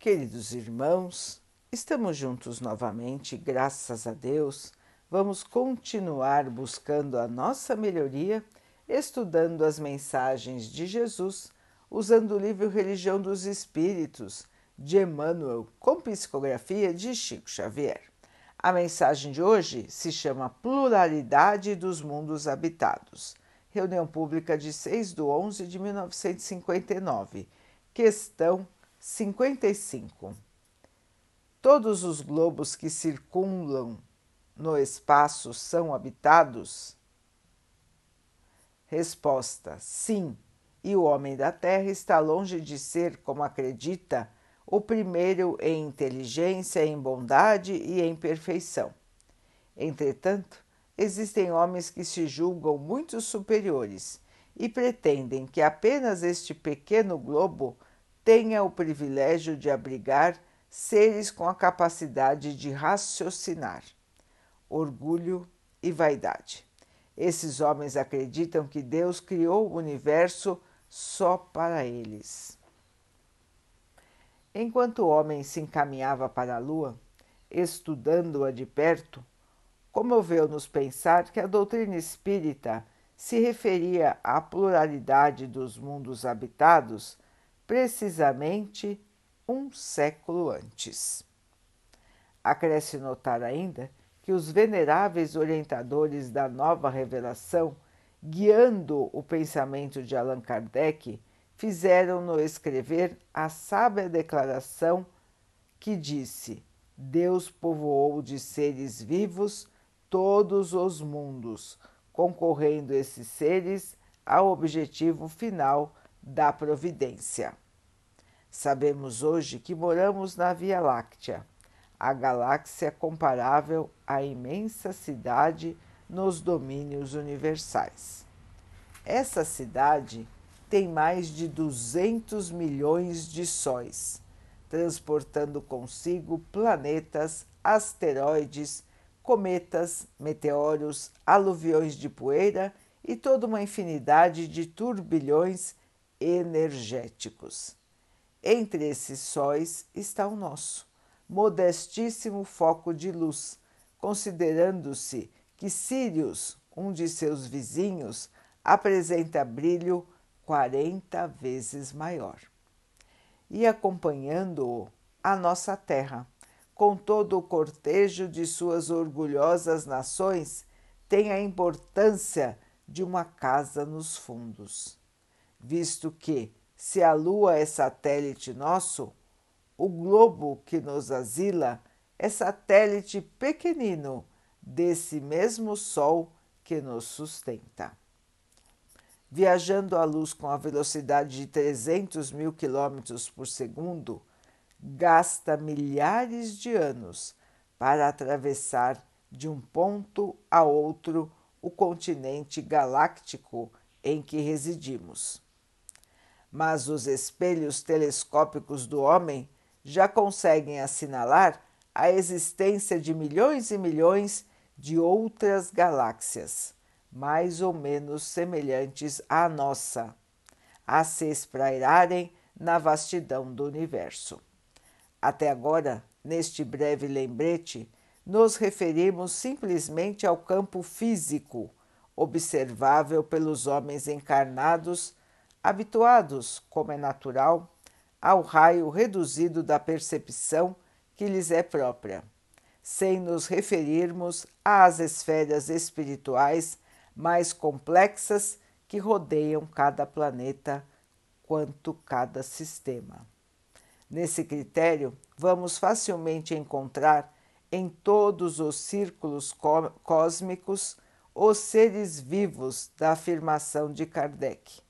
Queridos irmãos, estamos juntos novamente, graças a Deus. Vamos continuar buscando a nossa melhoria, estudando as mensagens de Jesus, usando o livro Religião dos Espíritos de Emmanuel, com psicografia de Chico Xavier. A mensagem de hoje se chama Pluralidade dos Mundos Habitados. Reunião Pública de 6 de 11 de 1959. Questão 55. Todos os globos que circunlam no espaço são habitados? Resposta: sim, e o homem da Terra está longe de ser, como acredita, o primeiro em inteligência, em bondade e em perfeição. Entretanto, existem homens que se julgam muito superiores e pretendem que apenas este pequeno globo tenha o privilégio de abrigar seres com a capacidade de raciocinar, orgulho e vaidade. Esses homens acreditam que Deus criou o universo só para eles. Enquanto o homem se encaminhava para a lua, estudando-a de perto, comoveu-nos pensar que a doutrina espírita se referia à pluralidade dos mundos habitados precisamente um século antes. Acresce notar ainda que os veneráveis orientadores da nova revelação, guiando o pensamento de Allan Kardec, fizeram-no escrever a sábia declaração que disse: Deus povoou de seres vivos todos os mundos, concorrendo esses seres ao objetivo final da providência. Sabemos hoje que moramos na Via Láctea, a galáxia comparável à imensa cidade nos domínios universais. Essa cidade tem mais de 200 milhões de sóis, transportando consigo planetas, asteroides, cometas, meteoros, aluviões de poeira e toda uma infinidade de turbilhões energéticos. Entre esses sóis está o nosso, modestíssimo foco de luz, considerando-se que Sirius, um de seus vizinhos, apresenta brilho 40 vezes maior. E acompanhando-o, a nossa Terra, com todo o cortejo de suas orgulhosas nações, tem a importância de uma casa nos fundos visto que, se a Lua é satélite nosso, o globo que nos asila é satélite pequenino desse mesmo Sol que nos sustenta. Viajando a luz com a velocidade de 300 mil quilômetros por segundo, gasta milhares de anos para atravessar de um ponto a outro o continente galáctico em que residimos mas os espelhos telescópicos do homem já conseguem assinalar a existência de milhões e milhões de outras galáxias, mais ou menos semelhantes à nossa, a se esprairarem na vastidão do universo. Até agora, neste breve lembrete, nos referimos simplesmente ao campo físico, observável pelos homens encarnados habituados, como é natural, ao raio reduzido da percepção que lhes é própria, sem nos referirmos às esferas espirituais mais complexas que rodeiam cada planeta quanto cada sistema. Nesse critério, vamos facilmente encontrar em todos os círculos cósmicos os seres vivos da afirmação de Kardec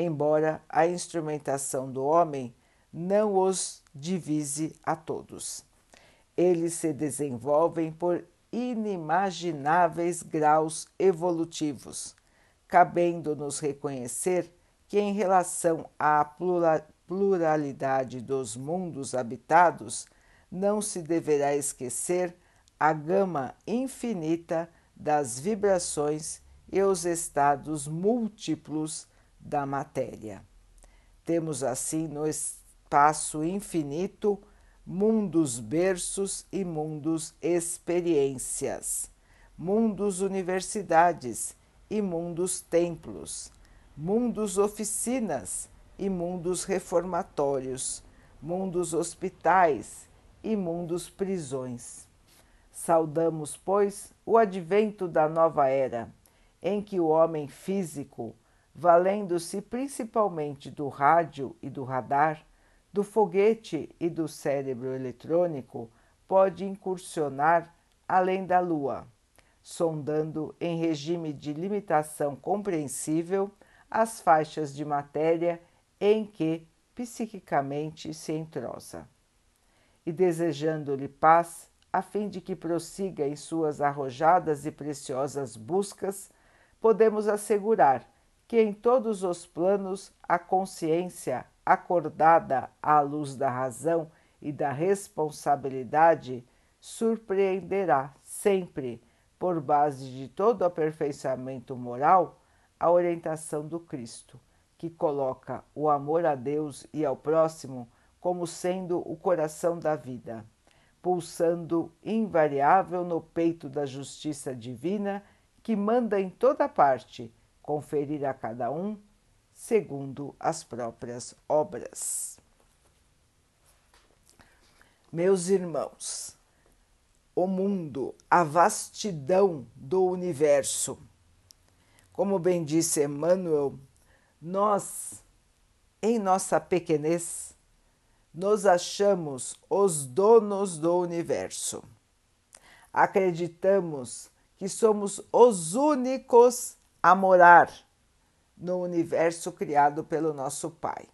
embora a instrumentação do homem não os divise a todos. Eles se desenvolvem por inimagináveis graus evolutivos, cabendo-nos reconhecer que, em relação à pluralidade dos mundos habitados, não se deverá esquecer a gama infinita das vibrações e os estados múltiplos da matéria. Temos assim no espaço infinito, mundos berços e mundos experiências, mundos universidades e mundos templos, mundos oficinas e mundos reformatórios, mundos hospitais e mundos prisões. Saudamos, pois, o advento da nova era, em que o homem físico, valendo-se principalmente do rádio e do radar, do foguete e do cérebro eletrônico, pode incursionar além da Lua, sondando em regime de limitação compreensível as faixas de matéria em que psiquicamente se entrosa. E desejando-lhe paz, a fim de que prossiga em suas arrojadas e preciosas buscas, podemos assegurar que em todos os planos a consciência acordada à luz da razão e da responsabilidade surpreenderá sempre, por base de todo aperfeiçoamento moral, a orientação do Cristo, que coloca o amor a Deus e ao próximo como sendo o coração da vida pulsando invariável no peito da justiça divina que manda em toda parte conferir a cada um segundo as próprias obras. Meus irmãos, o mundo, a vastidão do universo. Como bem disse Emmanuel, nós, em nossa pequenez, nos achamos os donos do universo. Acreditamos que somos os únicos a morar no universo criado pelo nosso Pai.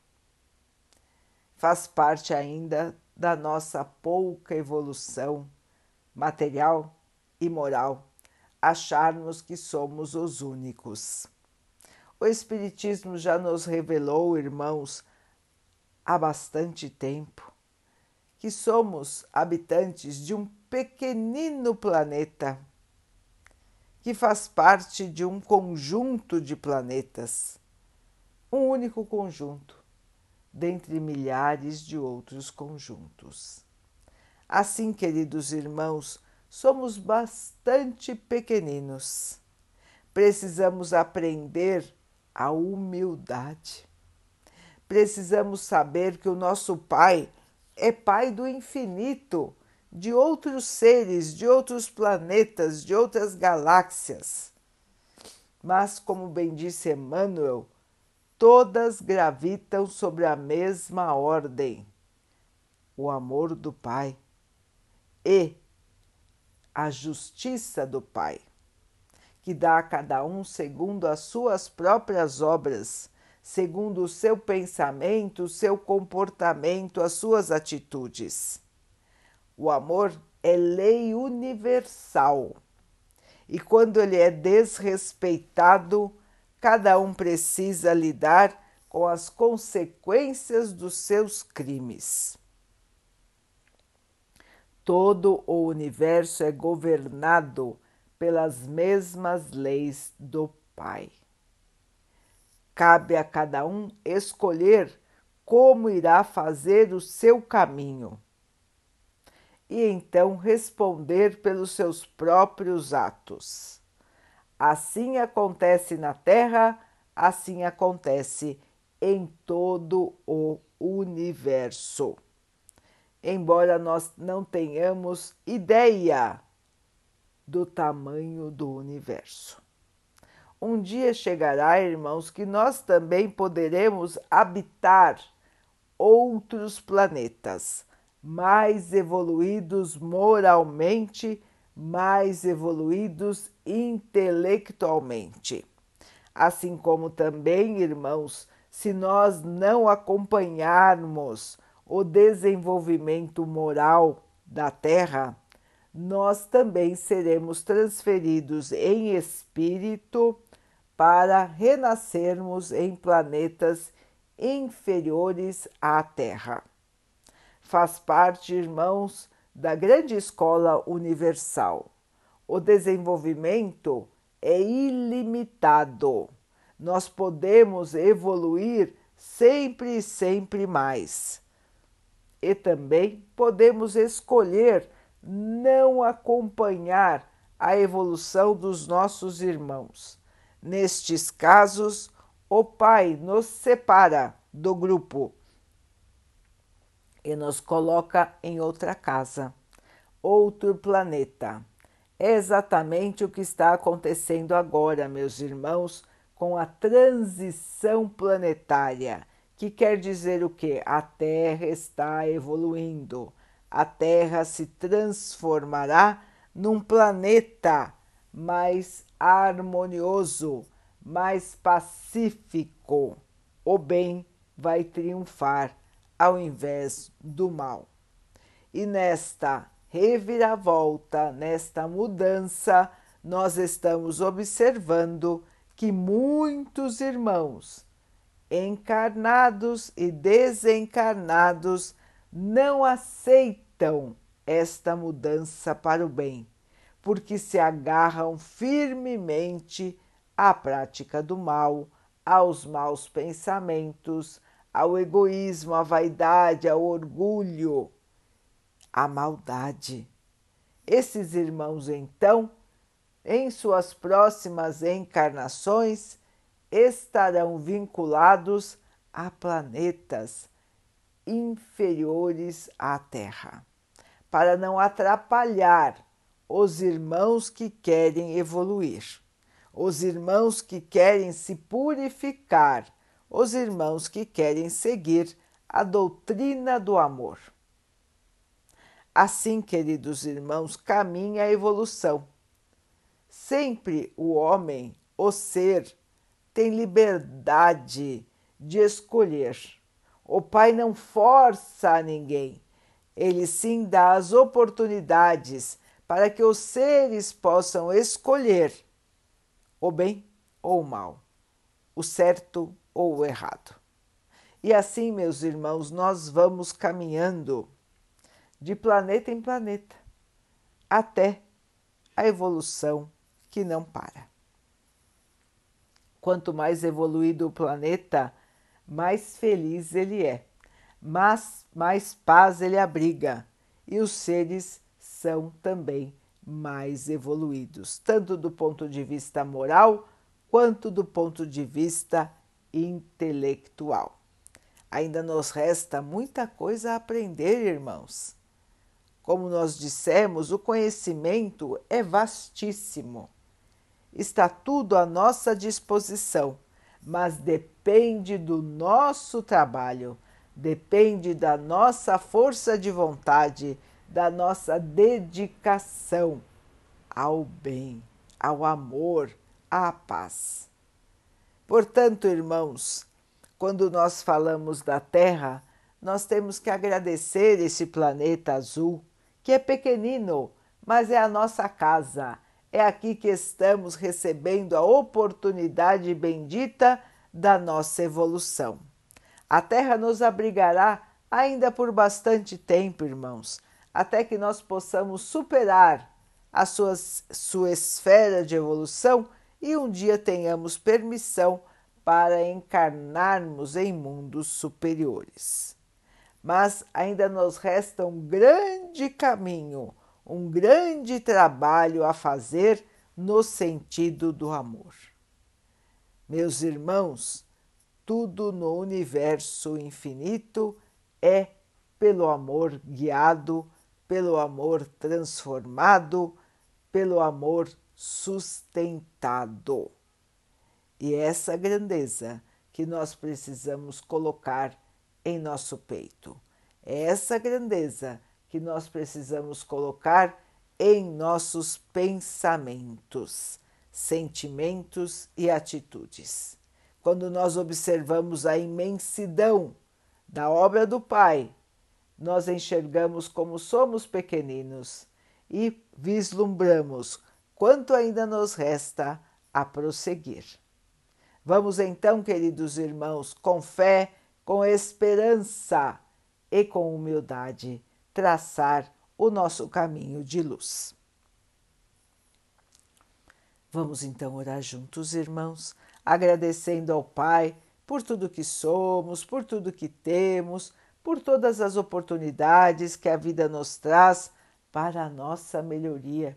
Faz parte ainda da nossa pouca evolução material e moral acharmos que somos os únicos. O Espiritismo já nos revelou, irmãos, há bastante tempo que somos habitantes de um pequenino planeta que faz parte de um conjunto de planetas, um único conjunto, dentre milhares de outros conjuntos. Assim, queridos irmãos, somos bastante pequeninos. Precisamos aprender a humildade precisamos saber que o nosso Pai é Pai do infinito, de outros seres, de outros planetas, de outras galáxias. Mas, como bem disse Emmanuel, todas gravitam sobre a mesma ordem: o amor do Pai e a justiça do Pai, que dá a cada um segundo as suas próprias obras segundo o seu pensamento, o seu comportamento, as suas atitudes. O amor é lei universal e quando ele é desrespeitado, cada um precisa lidar com as consequências dos seus crimes. Todo o universo é governado pelas mesmas leis do Pai. Cabe a cada um escolher como irá fazer o seu caminho e então responder pelos seus próprios atos. Assim acontece na Terra, assim acontece em todo o universo. Embora nós não tenhamos ideia do tamanho do universo. Um dia chegará, irmãos, que nós também poderemos habitar outros planetas mais evoluídos moralmente, mais evoluídos intelectualmente. Assim como também, irmãos, se nós não acompanharmos o desenvolvimento moral da Terra, nós também seremos transferidos em espírito para renascermos em planetas inferiores à Terra. Faz parte, irmãos, da grande escola universal. O desenvolvimento é ilimitado. Nós podemos evoluir sempre e sempre mais. e também podemos escolher não acompanhar a evolução dos nossos irmãos. Nestes casos, o Pai nos separa do grupo e nos coloca em outra casa, outro planeta. É exatamente o que está acontecendo agora, meus irmãos, com a transição planetária, que quer dizer o que? A Terra está evoluindo. A Terra se transformará num planeta mais harmonioso, mais pacífico. O bem vai triunfar ao invés do mal. E nesta reviravolta, nesta mudança, nós estamos observando que muitos irmãos, encarnados e desencarnados, não aceitam esta mudança para o bem, porque se agarram firmemente à prática do mal, aos maus pensamentos, ao egoísmo, à vaidade, ao orgulho, à maldade. Esses irmãos, então, em suas próximas encarnações, estarão vinculados a planetas inferiores à Terra, para não atrapalhar os irmãos que querem evoluir, os irmãos que querem se purificar, os irmãos que querem seguir a doutrina do amor. Assim, queridos irmãos, caminha a evolução. Sempre o homem, o ser, tem liberdade de escolher o Pai não força a ninguém, ele sim dá as oportunidades para que os seres possam escolher o bem ou o mal, o certo ou o errado. E assim, meus irmãos, nós vamos caminhando de planeta em planeta até a evolução que não para. Quanto mais evoluído o planeta, mais feliz ele é, mas mais paz ele abriga, e os seres são também mais evoluídos, tanto do ponto de vista moral quanto do ponto de vista intelectual. Ainda nos resta muita coisa a aprender, irmãos. Como nós dissemos, o conhecimento é vastíssimo. Está tudo à nossa disposição mas depende do nosso trabalho, depende da nossa força de vontade, da nossa dedicação ao bem, ao amor, à paz. Portanto, irmãos, quando nós falamos da Terra, nós temos que agradecer esse planeta azul, que é pequenino, mas é a nossa casa é aqui que estamos recebendo a oportunidade bendita da nossa evolução. A Terra nos abrigará ainda por bastante tempo, irmãos, até que nós possamos superar a sua, sua esfera de evolução e um dia tenhamos permissão para encarnarmos em mundos superiores. Mas ainda nos resta um grande caminho um grande trabalho a fazer no sentido do amor. Meus irmãos, tudo no universo infinito é pelo amor guiado, pelo amor transformado, pelo amor sustentado. E é essa grandeza que nós precisamos colocar em nosso peito. É essa grandeza que nós precisamos colocar em nossos pensamentos, sentimentos e atitudes. Quando nós observamos a imensidão da obra do Pai, nós enxergamos como somos pequeninos e vislumbramos quanto ainda nos resta a prosseguir. Vamos então, queridos irmãos, com fé, com esperança e com humildade traçar o nosso caminho de luz. Vamos então orar juntos, irmãos, agradecendo ao Pai por tudo que somos, por tudo que temos, por todas as oportunidades que a vida nos traz para a nossa melhoria,